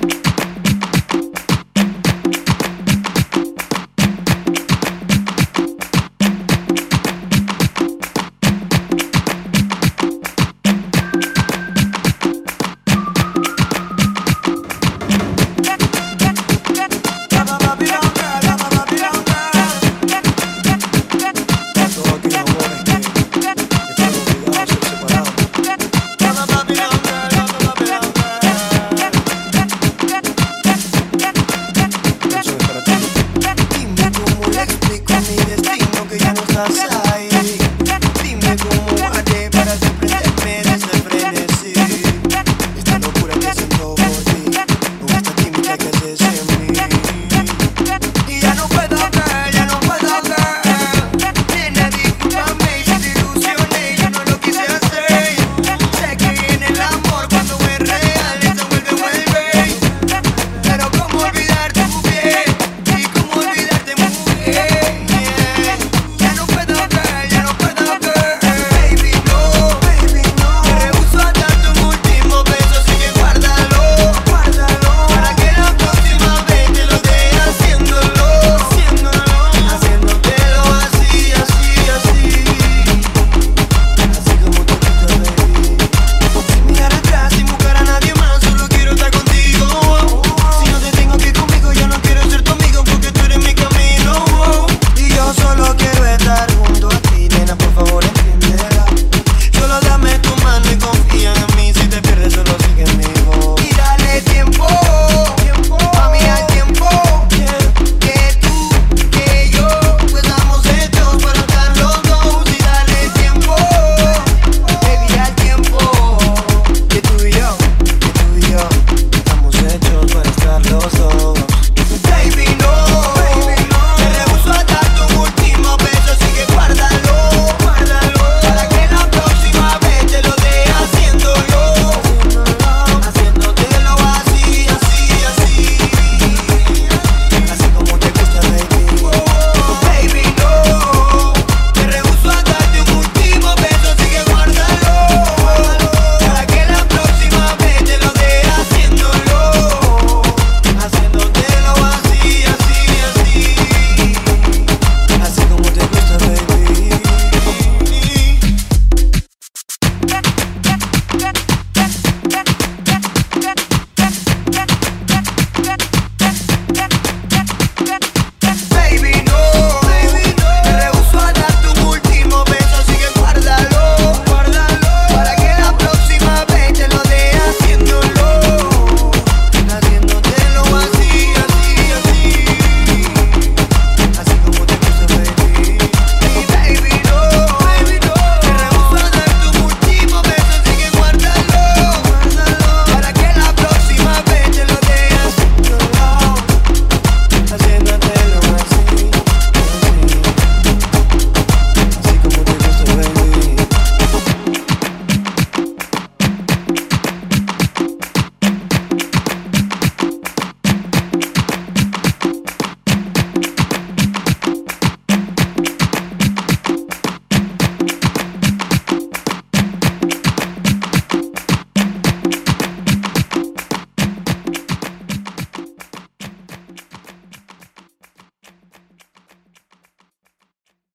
Bye. us.